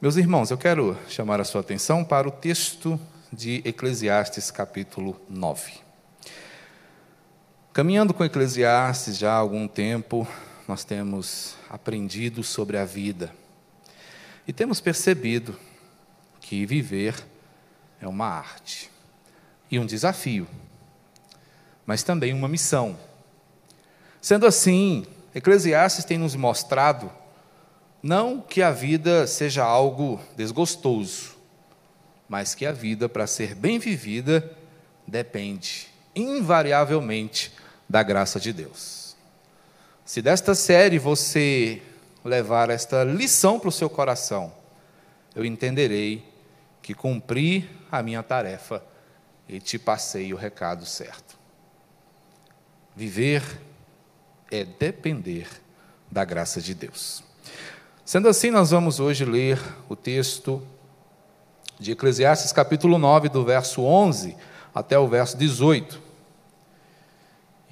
Meus irmãos, eu quero chamar a sua atenção para o texto de Eclesiastes, capítulo 9. Caminhando com Eclesiastes já há algum tempo, nós temos aprendido sobre a vida e temos percebido que viver é uma arte e um desafio, mas também uma missão. Sendo assim, Eclesiastes tem nos mostrado não que a vida seja algo desgostoso, mas que a vida, para ser bem vivida, depende invariavelmente da graça de Deus. Se desta série você levar esta lição para o seu coração, eu entenderei que cumpri a minha tarefa e te passei o recado certo. Viver é depender da graça de Deus. Sendo assim, nós vamos hoje ler o texto de Eclesiastes, capítulo 9, do verso 11 até o verso 18.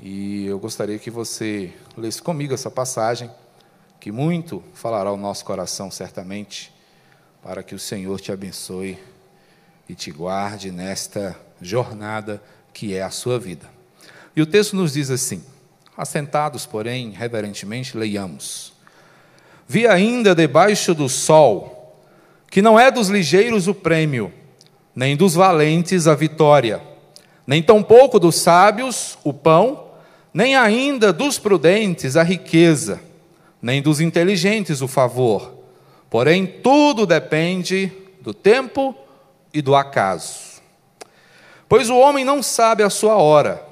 E eu gostaria que você lesse comigo essa passagem, que muito falará ao nosso coração, certamente, para que o Senhor te abençoe e te guarde nesta jornada que é a sua vida. E o texto nos diz assim: assentados, porém, reverentemente, leiamos. Vi ainda debaixo do sol, que não é dos ligeiros o prêmio, nem dos valentes a vitória, nem tampouco dos sábios o pão, nem ainda dos prudentes a riqueza, nem dos inteligentes o favor. Porém, tudo depende do tempo e do acaso. Pois o homem não sabe a sua hora,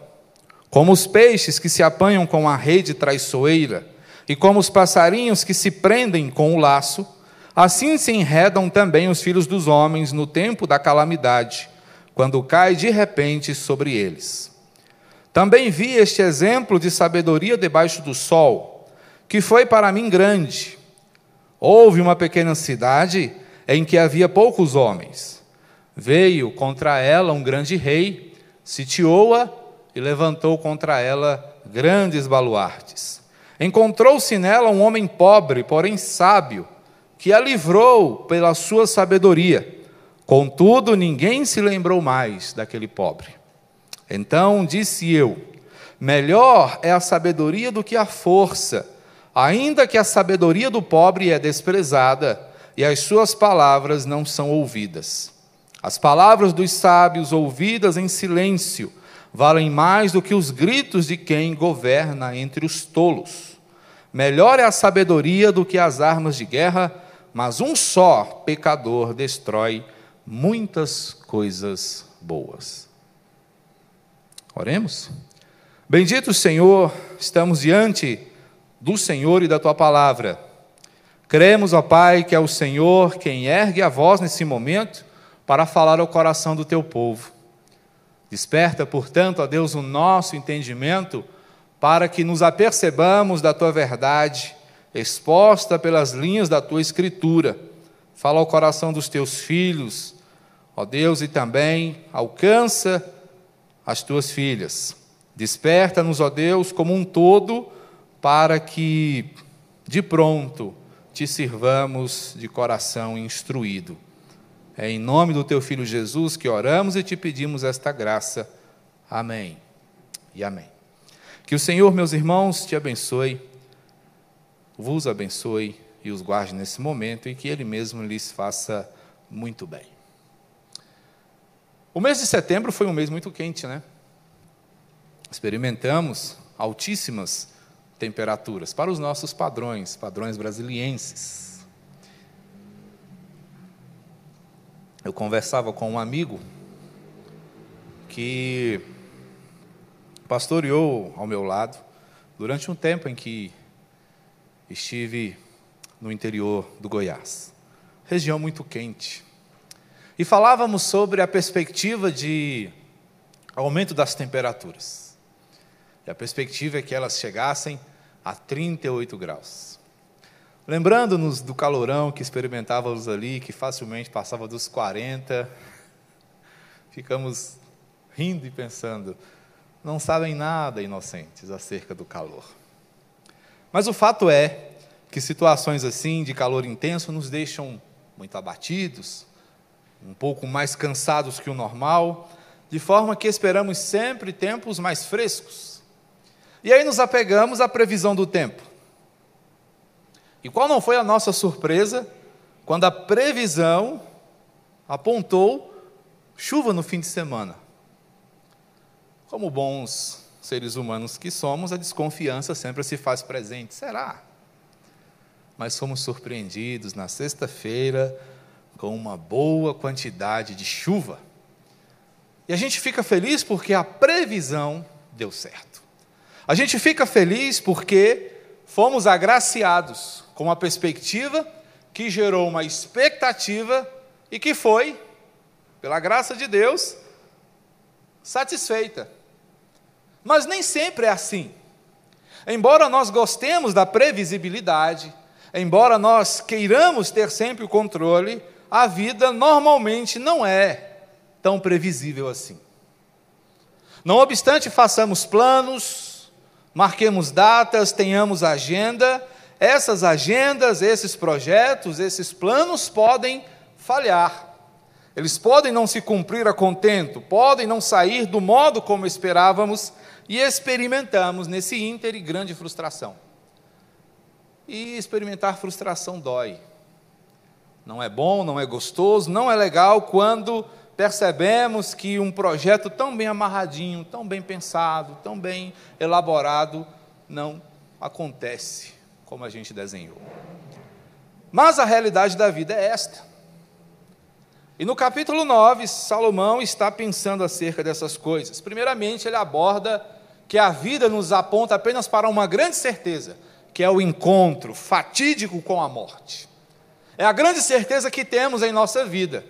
como os peixes que se apanham com a rede traiçoeira e como os passarinhos que se prendem com o laço, assim se enredam também os filhos dos homens no tempo da calamidade, quando cai de repente sobre eles. Também vi este exemplo de sabedoria debaixo do sol, que foi para mim grande. Houve uma pequena cidade em que havia poucos homens. Veio contra ela um grande rei, sitiou-a e levantou contra ela grandes baluartes. Encontrou-se nela um homem pobre, porém sábio, que a livrou pela sua sabedoria. Contudo, ninguém se lembrou mais daquele pobre. Então disse eu: Melhor é a sabedoria do que a força, ainda que a sabedoria do pobre é desprezada e as suas palavras não são ouvidas. As palavras dos sábios ouvidas em silêncio valem mais do que os gritos de quem governa entre os tolos. Melhor é a sabedoria do que as armas de guerra, mas um só pecador destrói muitas coisas boas. Oremos. Bendito Senhor, estamos diante do Senhor e da tua palavra. Cremos, ó Pai, que é o Senhor quem ergue a voz nesse momento para falar ao coração do teu povo. Desperta, portanto, a Deus o nosso entendimento para que nos apercebamos da tua verdade, exposta pelas linhas da tua escritura. Fala ao coração dos teus filhos, ó Deus, e também alcança as tuas filhas. Desperta-nos, ó Deus, como um todo, para que de pronto te sirvamos de coração instruído. É em nome do teu filho Jesus que oramos e te pedimos esta graça. Amém. E amém. Que o Senhor, meus irmãos, te abençoe, vos abençoe e os guarde nesse momento e que Ele mesmo lhes faça muito bem. O mês de setembro foi um mês muito quente, né? Experimentamos altíssimas temperaturas para os nossos padrões, padrões brasilienses. Eu conversava com um amigo que pastoreou ao meu lado durante um tempo em que estive no interior do Goiás, região muito quente. E falávamos sobre a perspectiva de aumento das temperaturas. E a perspectiva é que elas chegassem a 38 graus. Lembrando-nos do calorão que experimentávamos ali, que facilmente passava dos 40, ficamos rindo e pensando, não sabem nada, inocentes, acerca do calor. Mas o fato é que situações assim, de calor intenso, nos deixam muito abatidos, um pouco mais cansados que o normal, de forma que esperamos sempre tempos mais frescos. E aí nos apegamos à previsão do tempo. E qual não foi a nossa surpresa quando a previsão apontou chuva no fim de semana? Como bons seres humanos que somos, a desconfiança sempre se faz presente. Será? Mas fomos surpreendidos na sexta-feira com uma boa quantidade de chuva. E a gente fica feliz porque a previsão deu certo. A gente fica feliz porque fomos agraciados com uma perspectiva que gerou uma expectativa e que foi, pela graça de Deus, satisfeita. Mas nem sempre é assim. Embora nós gostemos da previsibilidade, embora nós queiramos ter sempre o controle, a vida normalmente não é tão previsível assim. Não obstante, façamos planos, marquemos datas, tenhamos agenda, essas agendas, esses projetos, esses planos podem falhar. Eles podem não se cumprir a contento, podem não sair do modo como esperávamos e experimentamos nesse ínter grande frustração. E experimentar frustração dói. Não é bom, não é gostoso, não é legal quando percebemos que um projeto tão bem amarradinho, tão bem pensado, tão bem elaborado, não acontece como a gente desenhou. Mas a realidade da vida é esta. E no capítulo 9, Salomão está pensando acerca dessas coisas. Primeiramente, ele aborda que a vida nos aponta apenas para uma grande certeza, que é o encontro fatídico com a morte. É a grande certeza que temos em nossa vida.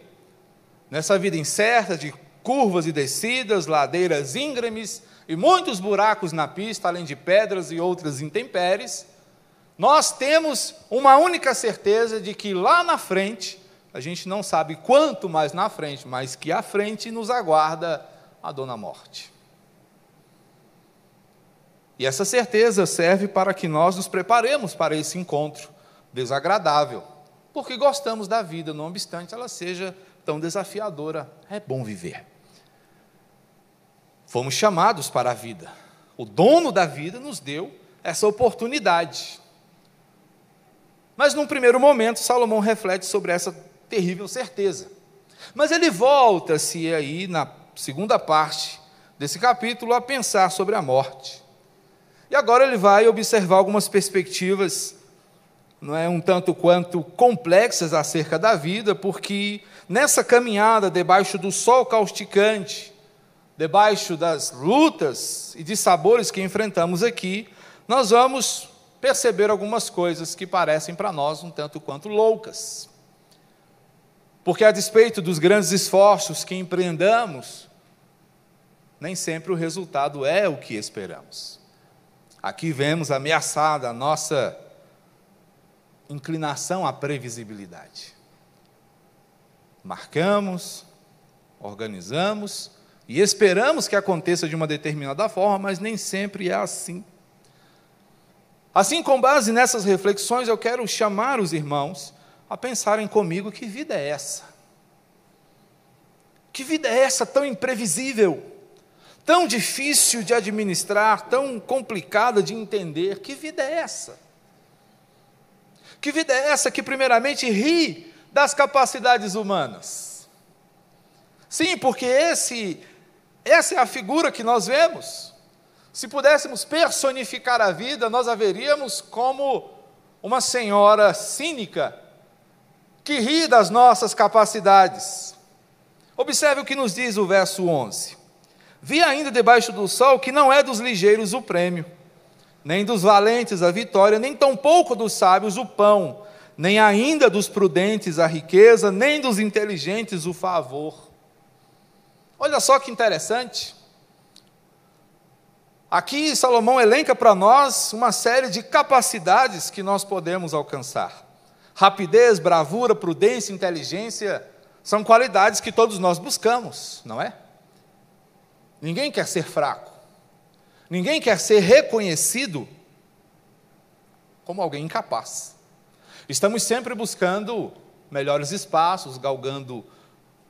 Nessa vida incerta, de curvas e descidas, ladeiras íngremes e muitos buracos na pista, além de pedras e outras intempéries, nós temos uma única certeza de que lá na frente, a gente não sabe quanto mais na frente, mas que à frente nos aguarda a dona morte. E essa certeza serve para que nós nos preparemos para esse encontro desagradável porque gostamos da vida, não obstante ela seja tão desafiadora. É bom viver. Fomos chamados para a vida. O dono da vida nos deu essa oportunidade. Mas num primeiro momento, Salomão reflete sobre essa terrível certeza. Mas ele volta-se aí na segunda parte desse capítulo a pensar sobre a morte. E agora ele vai observar algumas perspectivas não é um tanto quanto complexas acerca da vida, porque nessa caminhada debaixo do sol causticante, debaixo das lutas e de sabores que enfrentamos aqui, nós vamos perceber algumas coisas que parecem para nós um tanto quanto loucas. Porque a despeito dos grandes esforços que empreendamos, nem sempre o resultado é o que esperamos. Aqui vemos ameaçada a nossa inclinação à previsibilidade. Marcamos, organizamos e esperamos que aconteça de uma determinada forma, mas nem sempre é assim. Assim, com base nessas reflexões, eu quero chamar os irmãos a pensarem comigo: que vida é essa? Que vida é essa tão imprevisível, tão difícil de administrar, tão complicada de entender? Que vida é essa? Que vida é essa que, primeiramente, ri das capacidades humanas? Sim, porque esse, essa é a figura que nós vemos. Se pudéssemos personificar a vida, nós a veríamos como uma senhora cínica que ri das nossas capacidades. Observe o que nos diz o verso 11: Vi ainda debaixo do sol que não é dos ligeiros o prêmio nem dos valentes a vitória, nem tampouco dos sábios o pão, nem ainda dos prudentes a riqueza, nem dos inteligentes o favor. Olha só que interessante. Aqui Salomão elenca para nós uma série de capacidades que nós podemos alcançar. Rapidez, bravura, prudência, inteligência são qualidades que todos nós buscamos, não é? Ninguém quer ser fraco. Ninguém quer ser reconhecido como alguém incapaz. Estamos sempre buscando melhores espaços, galgando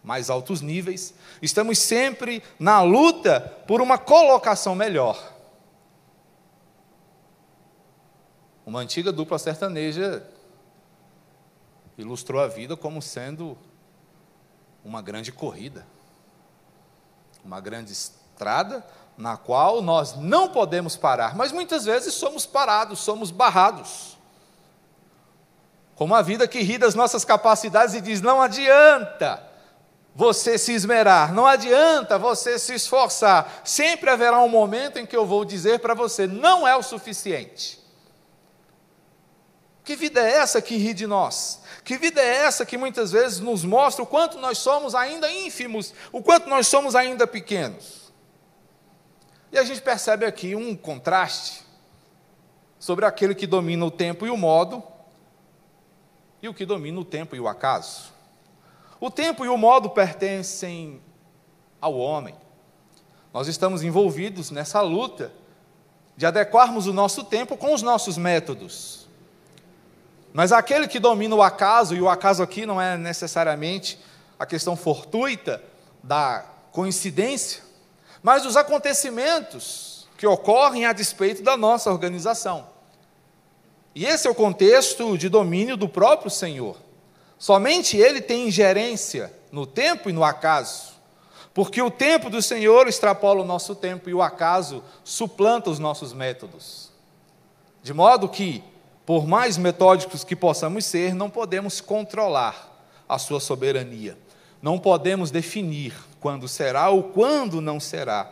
mais altos níveis. Estamos sempre na luta por uma colocação melhor. Uma antiga dupla sertaneja ilustrou a vida como sendo uma grande corrida, uma grande estrada na qual nós não podemos parar, mas muitas vezes somos parados, somos barrados. Como a vida que ri das nossas capacidades e diz: não adianta você se esmerar, não adianta você se esforçar, sempre haverá um momento em que eu vou dizer para você: não é o suficiente. Que vida é essa que ri de nós? Que vida é essa que muitas vezes nos mostra o quanto nós somos ainda ínfimos, o quanto nós somos ainda pequenos? E a gente percebe aqui um contraste sobre aquele que domina o tempo e o modo e o que domina o tempo e o acaso. O tempo e o modo pertencem ao homem. Nós estamos envolvidos nessa luta de adequarmos o nosso tempo com os nossos métodos. Mas aquele que domina o acaso, e o acaso aqui não é necessariamente a questão fortuita da coincidência, mas os acontecimentos que ocorrem a despeito da nossa organização. E esse é o contexto de domínio do próprio Senhor. Somente Ele tem ingerência no tempo e no acaso, porque o tempo do Senhor extrapola o nosso tempo e o acaso suplanta os nossos métodos. De modo que, por mais metódicos que possamos ser, não podemos controlar a Sua soberania, não podemos definir quando será ou quando não será.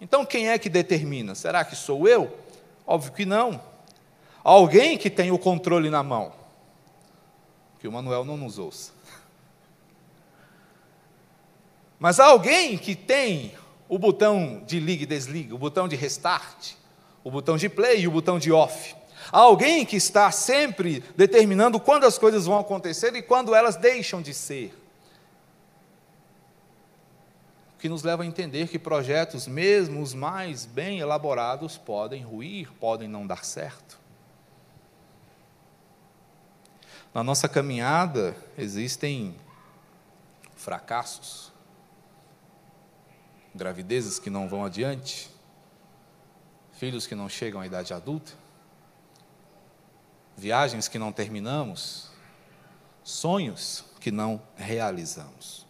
Então quem é que determina? Será que sou eu? Óbvio que não. Alguém que tem o controle na mão. Que o Manuel não nos ouça. Mas há alguém que tem o botão de liga e desliga, o botão de restart, o botão de play e o botão de off. Há alguém que está sempre determinando quando as coisas vão acontecer e quando elas deixam de ser que nos leva a entender que projetos, mesmo os mais bem elaborados, podem ruir, podem não dar certo. Na nossa caminhada existem fracassos, gravidezes que não vão adiante, filhos que não chegam à idade adulta, viagens que não terminamos, sonhos que não realizamos.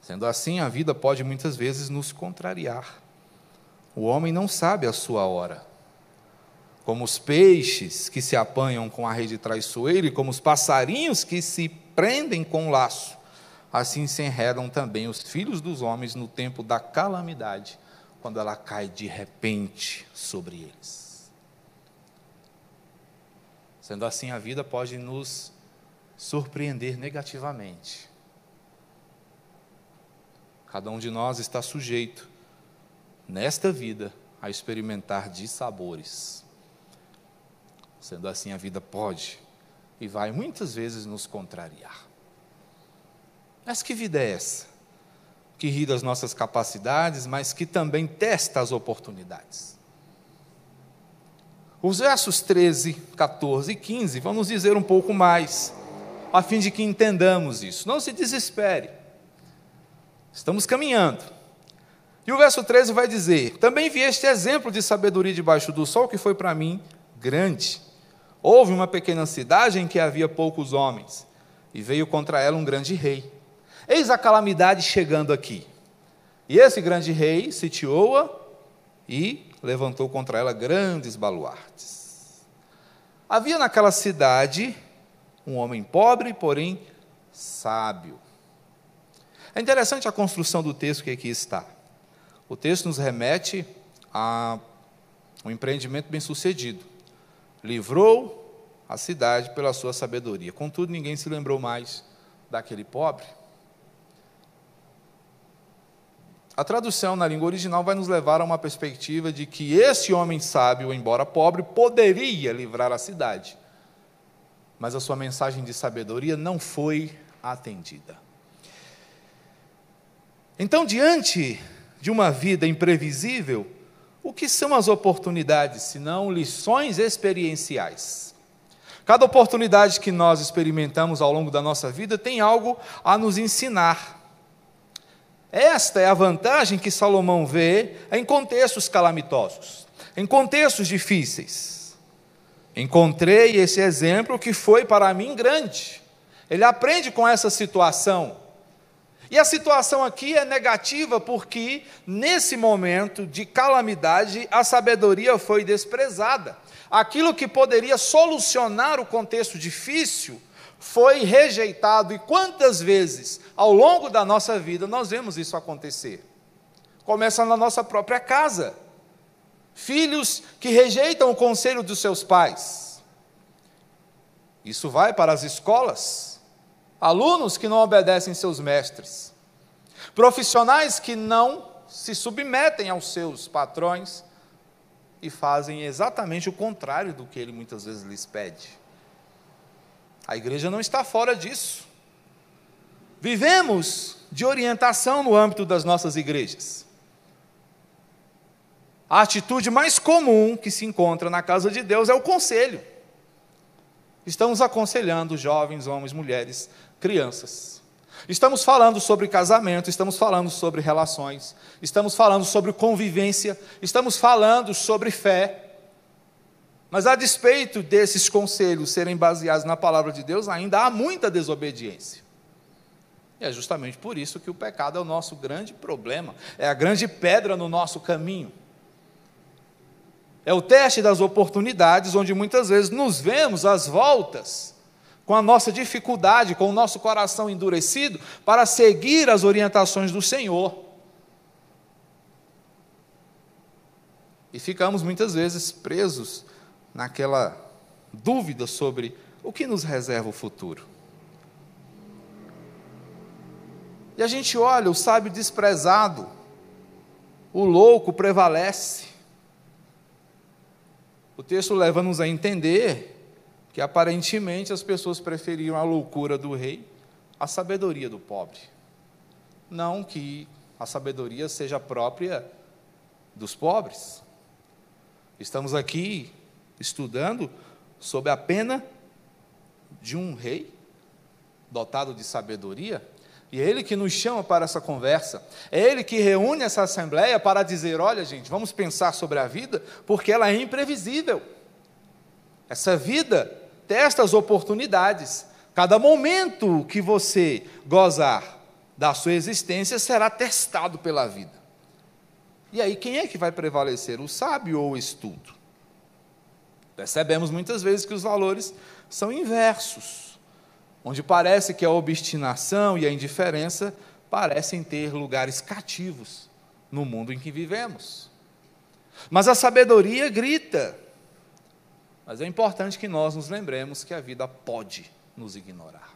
Sendo assim, a vida pode muitas vezes nos contrariar. O homem não sabe a sua hora. Como os peixes que se apanham com a rede traiçoeira e como os passarinhos que se prendem com o laço, assim se enredam também os filhos dos homens no tempo da calamidade, quando ela cai de repente sobre eles. Sendo assim, a vida pode nos surpreender negativamente Cada um de nós está sujeito, nesta vida, a experimentar dissabores. Sendo assim, a vida pode e vai muitas vezes nos contrariar. Mas que vida é essa? Que ri das nossas capacidades, mas que também testa as oportunidades. Os versos 13, 14 e 15 vão nos dizer um pouco mais, a fim de que entendamos isso. Não se desespere. Estamos caminhando. E o verso 13 vai dizer: Também vi este exemplo de sabedoria debaixo do sol, que foi para mim grande. Houve uma pequena cidade em que havia poucos homens, e veio contra ela um grande rei. Eis a calamidade chegando aqui. E esse grande rei sitiou-a e levantou contra ela grandes baluartes. Havia naquela cidade um homem pobre, porém sábio. É interessante a construção do texto que aqui está. O texto nos remete a um empreendimento bem-sucedido. Livrou a cidade pela sua sabedoria. Contudo, ninguém se lembrou mais daquele pobre. A tradução na língua original vai nos levar a uma perspectiva de que esse homem sábio, embora pobre, poderia livrar a cidade. Mas a sua mensagem de sabedoria não foi atendida. Então, diante de uma vida imprevisível, o que são as oportunidades, senão lições experienciais? Cada oportunidade que nós experimentamos ao longo da nossa vida tem algo a nos ensinar. Esta é a vantagem que Salomão vê em contextos calamitosos, em contextos difíceis. Encontrei esse exemplo que foi para mim grande. Ele aprende com essa situação. E a situação aqui é negativa porque, nesse momento de calamidade, a sabedoria foi desprezada. Aquilo que poderia solucionar o contexto difícil foi rejeitado. E quantas vezes, ao longo da nossa vida, nós vemos isso acontecer? Começa na nossa própria casa. Filhos que rejeitam o conselho dos seus pais. Isso vai para as escolas alunos que não obedecem seus mestres, profissionais que não se submetem aos seus patrões e fazem exatamente o contrário do que ele muitas vezes lhes pede. A igreja não está fora disso. Vivemos de orientação no âmbito das nossas igrejas. A atitude mais comum que se encontra na casa de Deus é o conselho. Estamos aconselhando jovens, homens, mulheres crianças. Estamos falando sobre casamento, estamos falando sobre relações, estamos falando sobre convivência, estamos falando sobre fé. Mas a despeito desses conselhos serem baseados na palavra de Deus, ainda há muita desobediência. E é justamente por isso que o pecado é o nosso grande problema, é a grande pedra no nosso caminho. É o teste das oportunidades, onde muitas vezes nos vemos às voltas com a nossa dificuldade, com o nosso coração endurecido, para seguir as orientações do Senhor. E ficamos muitas vezes presos naquela dúvida sobre o que nos reserva o futuro. E a gente olha, o sábio desprezado, o louco prevalece. O texto leva-nos a entender que aparentemente as pessoas preferiam a loucura do rei à sabedoria do pobre. Não que a sabedoria seja própria dos pobres. Estamos aqui estudando sobre a pena de um rei dotado de sabedoria, e é ele que nos chama para essa conversa. É ele que reúne essa assembleia para dizer: olha, gente, vamos pensar sobre a vida, porque ela é imprevisível. Essa vida estas oportunidades. Cada momento que você gozar da sua existência será testado pela vida. E aí, quem é que vai prevalecer, o sábio ou o estudo? Percebemos muitas vezes que os valores são inversos, onde parece que a obstinação e a indiferença parecem ter lugares cativos no mundo em que vivemos. Mas a sabedoria grita: mas é importante que nós nos lembremos que a vida pode nos ignorar.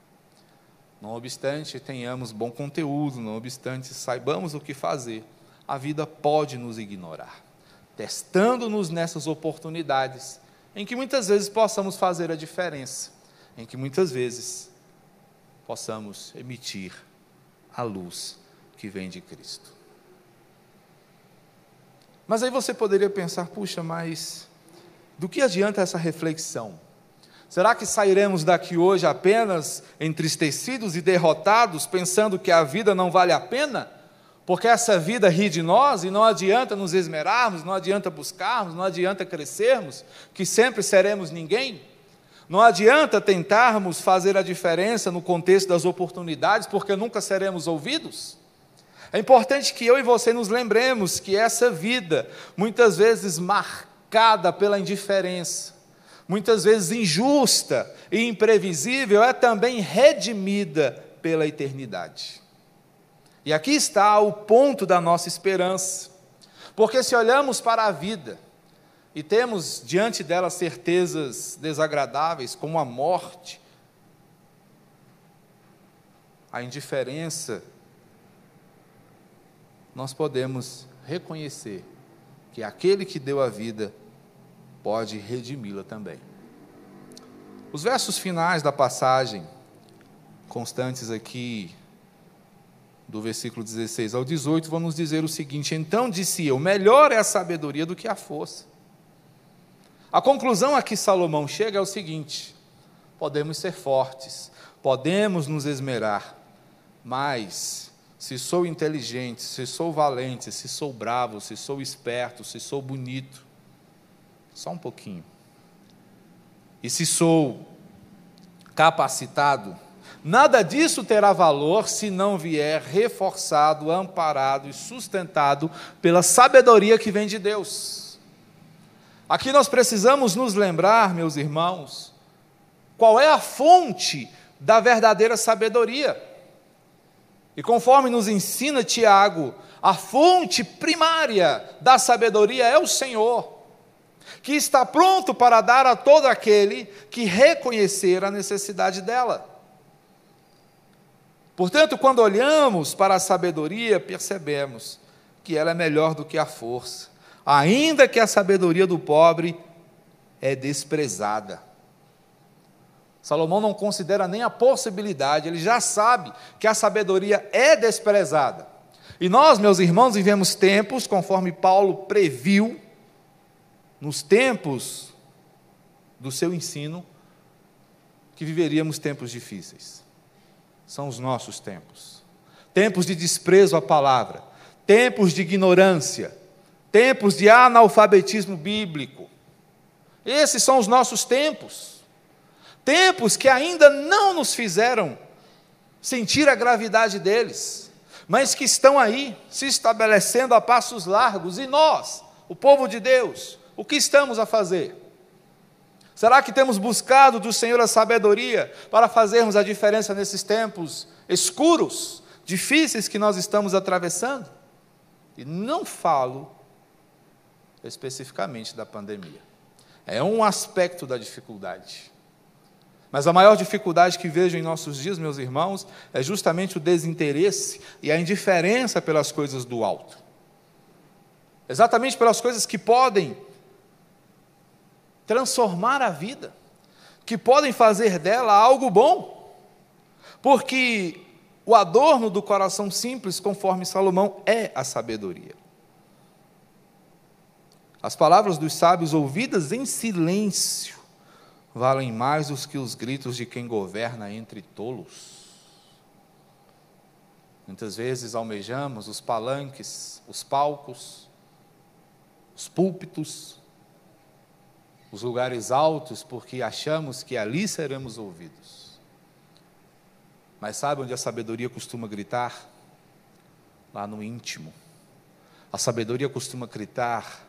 Não obstante tenhamos bom conteúdo, não obstante saibamos o que fazer, a vida pode nos ignorar, testando-nos nessas oportunidades em que muitas vezes possamos fazer a diferença, em que muitas vezes possamos emitir a luz que vem de Cristo. Mas aí você poderia pensar, puxa, mas do que adianta essa reflexão? Será que sairemos daqui hoje apenas entristecidos e derrotados, pensando que a vida não vale a pena? Porque essa vida ri de nós e não adianta nos esmerarmos, não adianta buscarmos, não adianta crescermos, que sempre seremos ninguém? Não adianta tentarmos fazer a diferença no contexto das oportunidades, porque nunca seremos ouvidos? É importante que eu e você nos lembremos que essa vida, muitas vezes marcada, marcada pela indiferença, muitas vezes injusta e imprevisível, é também redimida pela eternidade. E aqui está o ponto da nossa esperança, porque se olhamos para a vida e temos diante dela certezas desagradáveis, como a morte, a indiferença, nós podemos reconhecer que aquele que deu a vida pode redimi-la também. Os versos finais da passagem, constantes aqui, do versículo 16 ao 18, vão nos dizer o seguinte: Então disse eu, melhor é a sabedoria do que a força. A conclusão a que Salomão chega é o seguinte: podemos ser fortes, podemos nos esmerar, mas se sou inteligente, se sou valente, se sou bravo, se sou esperto, se sou bonito, só um pouquinho. E se sou capacitado, nada disso terá valor se não vier reforçado, amparado e sustentado pela sabedoria que vem de Deus. Aqui nós precisamos nos lembrar, meus irmãos, qual é a fonte da verdadeira sabedoria. E conforme nos ensina Tiago, a fonte primária da sabedoria é o Senhor, que está pronto para dar a todo aquele que reconhecer a necessidade dela. Portanto, quando olhamos para a sabedoria, percebemos que ela é melhor do que a força, ainda que a sabedoria do pobre é desprezada. Salomão não considera nem a possibilidade, ele já sabe que a sabedoria é desprezada. E nós, meus irmãos, vivemos tempos, conforme Paulo previu, nos tempos do seu ensino, que viveríamos tempos difíceis. São os nossos tempos. Tempos de desprezo à palavra, tempos de ignorância, tempos de analfabetismo bíblico. Esses são os nossos tempos. Tempos que ainda não nos fizeram sentir a gravidade deles, mas que estão aí, se estabelecendo a passos largos. E nós, o povo de Deus, o que estamos a fazer? Será que temos buscado do Senhor a sabedoria para fazermos a diferença nesses tempos escuros, difíceis que nós estamos atravessando? E não falo especificamente da pandemia. É um aspecto da dificuldade. Mas a maior dificuldade que vejo em nossos dias, meus irmãos, é justamente o desinteresse e a indiferença pelas coisas do alto. Exatamente pelas coisas que podem transformar a vida, que podem fazer dela algo bom. Porque o adorno do coração simples, conforme Salomão, é a sabedoria. As palavras dos sábios ouvidas em silêncio valem mais do que os gritos de quem governa entre tolos. Muitas vezes almejamos os palanques, os palcos, os púlpitos, os lugares altos, porque achamos que ali seremos ouvidos. Mas sabe onde a sabedoria costuma gritar? Lá no íntimo. A sabedoria costuma gritar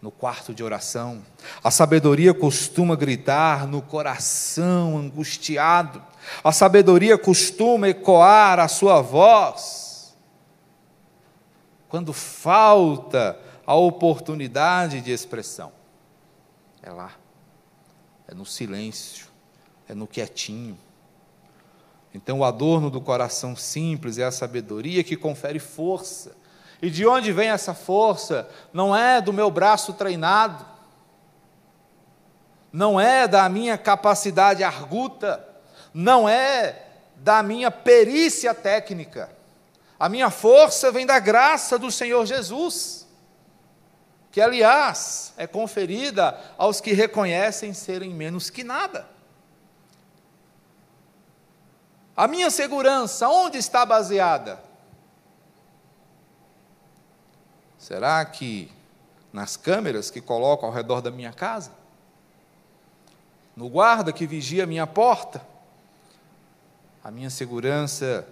no quarto de oração. A sabedoria costuma gritar no coração angustiado. A sabedoria costuma ecoar a sua voz. Quando falta a oportunidade de expressão. É lá. É no silêncio. É no quietinho. Então, o adorno do coração simples é a sabedoria que confere força e de onde vem essa força? Não é do meu braço treinado, não é da minha capacidade arguta, não é da minha perícia técnica. A minha força vem da graça do Senhor Jesus, que, aliás, é conferida aos que reconhecem serem menos que nada. A minha segurança, onde está baseada? Será que nas câmeras que coloco ao redor da minha casa? No guarda que vigia a minha porta? A minha segurança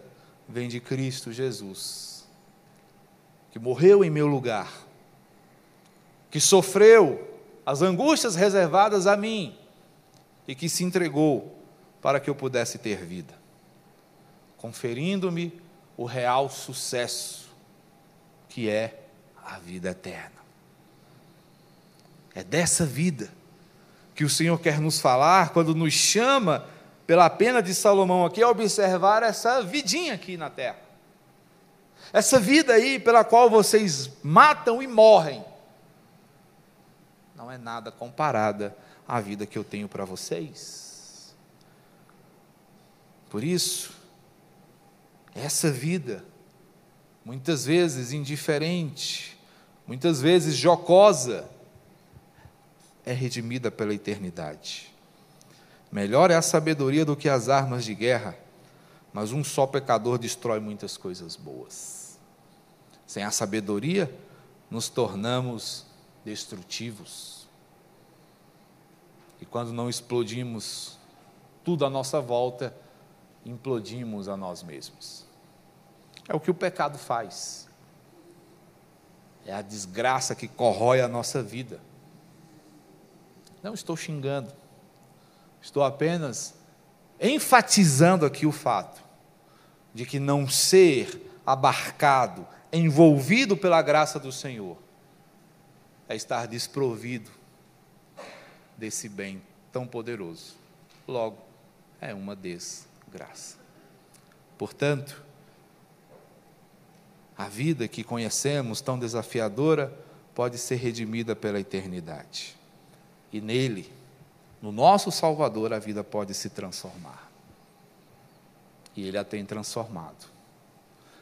vem de Cristo Jesus, que morreu em meu lugar, que sofreu as angústias reservadas a mim e que se entregou para que eu pudesse ter vida, conferindo-me o real sucesso que é a vida eterna. É dessa vida que o Senhor quer nos falar quando nos chama, pela pena de Salomão aqui, a observar essa vidinha aqui na terra. Essa vida aí pela qual vocês matam e morrem, não é nada comparada à vida que eu tenho para vocês. Por isso, essa vida, muitas vezes indiferente, muitas vezes jocosa, é redimida pela eternidade. Melhor é a sabedoria do que as armas de guerra, mas um só pecador destrói muitas coisas boas. Sem a sabedoria, nos tornamos destrutivos. E quando não explodimos tudo à nossa volta, implodimos a nós mesmos. É o que o pecado faz. É a desgraça que corrói a nossa vida. Não estou xingando. Estou apenas enfatizando aqui o fato de que não ser abarcado, envolvido pela graça do Senhor, é estar desprovido desse bem tão poderoso. Logo, é uma desgraça. Portanto, a vida que conhecemos, tão desafiadora, pode ser redimida pela eternidade. E nele, no nosso Salvador, a vida pode se transformar. E Ele a tem transformado.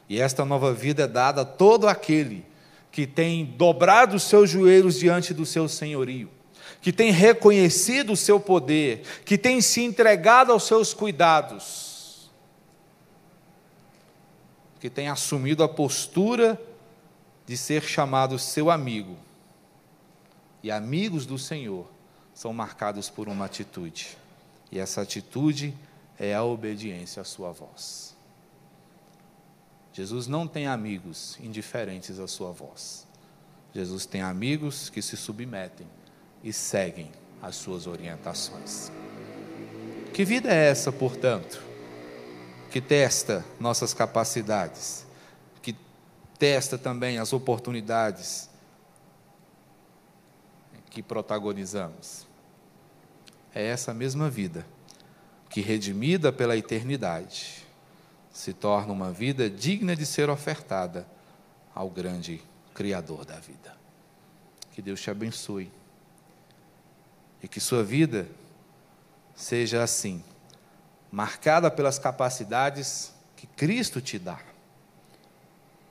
E esta nova vida é dada a todo aquele que tem dobrado os seus joelhos diante do seu senhorio, que tem reconhecido o seu poder, que tem se entregado aos seus cuidados, que tem assumido a postura de ser chamado seu amigo. E amigos do Senhor são marcados por uma atitude. E essa atitude é a obediência à sua voz. Jesus não tem amigos indiferentes à sua voz. Jesus tem amigos que se submetem e seguem as suas orientações. Que vida é essa, portanto, que testa nossas capacidades, que testa também as oportunidades que protagonizamos? é essa mesma vida, que redimida pela eternidade, se torna uma vida digna de ser ofertada ao grande Criador da vida. Que Deus te abençoe e que sua vida seja assim, marcada pelas capacidades que Cristo te dá,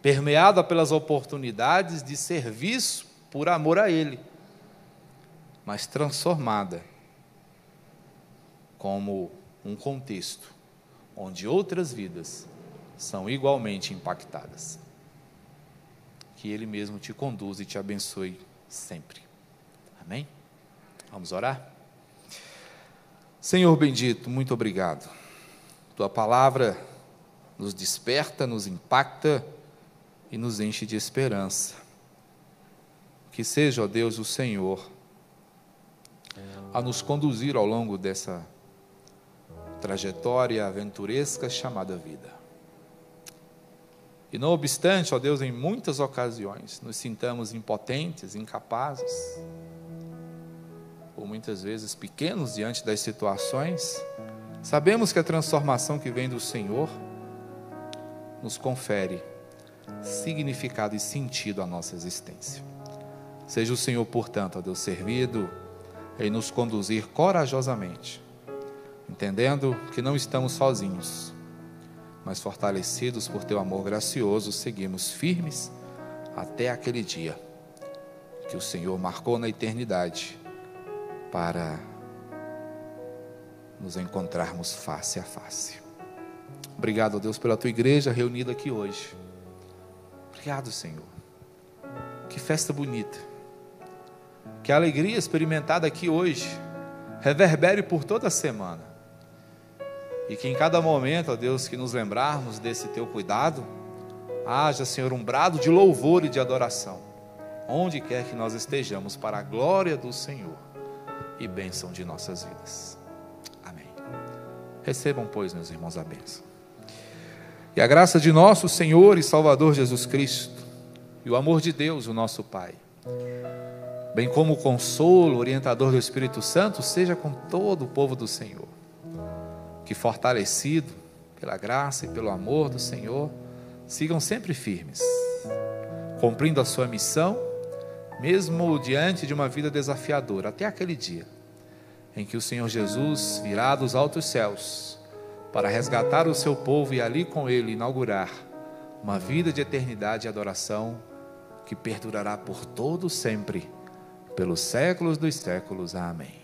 permeada pelas oportunidades de serviço por amor a Ele, mas transformada como um contexto onde outras vidas são igualmente impactadas. Que Ele mesmo te conduza e te abençoe sempre. Amém? Vamos orar? Senhor bendito, muito obrigado. Tua palavra nos desperta, nos impacta e nos enche de esperança. Que seja, ó Deus, o Senhor a nos conduzir ao longo dessa trajetória aventuresca chamada vida. E não obstante, ó Deus, em muitas ocasiões nos sintamos impotentes, incapazes, ou muitas vezes pequenos diante das situações, sabemos que a transformação que vem do Senhor nos confere significado e sentido à nossa existência. Seja o Senhor, portanto, ó Deus, servido em nos conduzir corajosamente entendendo que não estamos sozinhos, mas fortalecidos por teu amor gracioso, seguimos firmes até aquele dia que o Senhor marcou na eternidade para nos encontrarmos face a face. Obrigado, Deus, pela tua igreja reunida aqui hoje. Obrigado, Senhor. Que festa bonita. Que alegria experimentada aqui hoje reverbere por toda a semana e que em cada momento, ó Deus, que nos lembrarmos desse teu cuidado, haja, Senhor, um brado de louvor e de adoração, onde quer que nós estejamos, para a glória do Senhor e bênção de nossas vidas. Amém. Recebam, pois, meus irmãos, a bênção. E a graça de nosso Senhor e Salvador Jesus Cristo, e o amor de Deus, o nosso Pai, bem como o consolo, orientador do Espírito Santo, seja com todo o povo do Senhor que, fortalecido pela graça e pelo amor do Senhor, sigam sempre firmes, cumprindo a sua missão, mesmo diante de uma vida desafiadora, até aquele dia em que o Senhor Jesus virá dos altos céus para resgatar o seu povo e ali com ele inaugurar uma vida de eternidade e adoração que perdurará por todo sempre, pelos séculos dos séculos. Amém.